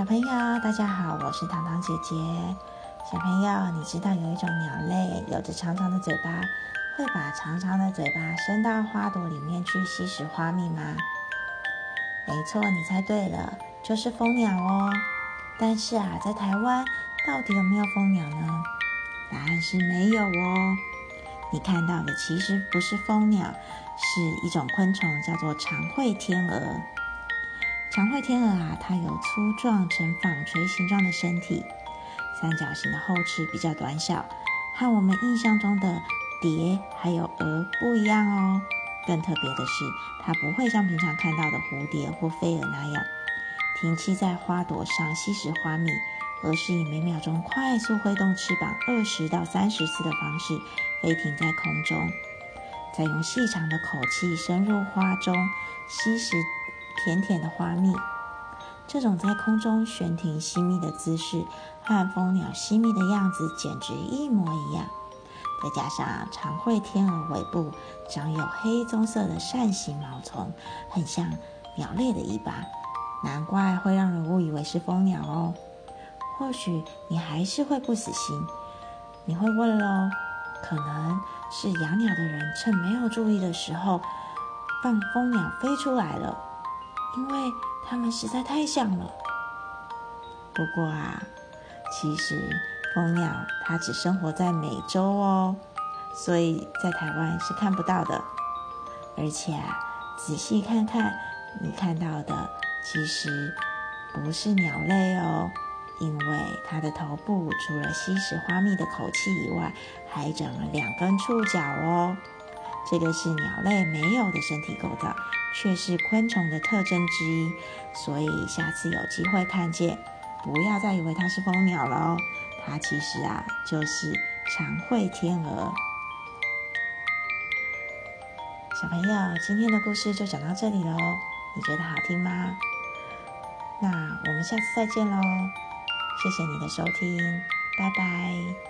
小朋友，大家好，我是糖糖姐姐。小朋友，你知道有一种鸟类有着长长的嘴巴，会把长长的嘴巴伸到花朵里面去吸食花蜜吗？没错，你猜对了，就是蜂鸟哦。但是啊，在台湾到底有没有蜂鸟呢？答案是没有哦。你看到的其实不是蜂鸟，是一种昆虫，叫做长喙天鹅。长喙天鹅啊，它有粗壮呈纺锤形状的身体，三角形的后翅比较短小，和我们印象中的蝶还有蛾不一样哦。更特别的是，它不会像平常看到的蝴蝶或飞蛾那样停栖在花朵上吸食花蜜，而是以每秒钟快速挥动翅膀二十到三十次的方式飞停在空中，再用细长的口气深入花中吸食。甜甜的花蜜，这种在空中悬停吸蜜的姿势，和蜂鸟吸蜜的样子简直一模一样。再加上长喙天鹅尾部长有黑棕色的扇形毛丛，很像鸟类的尾巴，难怪会让人误以为是蜂鸟哦。或许你还是会不死心，你会问喽：可能是养鸟的人趁没有注意的时候，放蜂鸟飞出来了。因为它们实在太像了。不过啊，其实蜂鸟它只生活在美洲哦，所以在台湾是看不到的。而且啊，仔细看看，你看到的其实不是鸟类哦，因为它的头部除了吸食花蜜的口气以外，还长了两根触角哦。这个是鸟类没有的身体构造。却是昆虫的特征之一，所以下次有机会看见，不要再以为它是蜂鸟了哦，它其实啊就是长喙天鹅。小朋友，今天的故事就讲到这里喽，你觉得好听吗？那我们下次再见喽，谢谢你的收听，拜拜。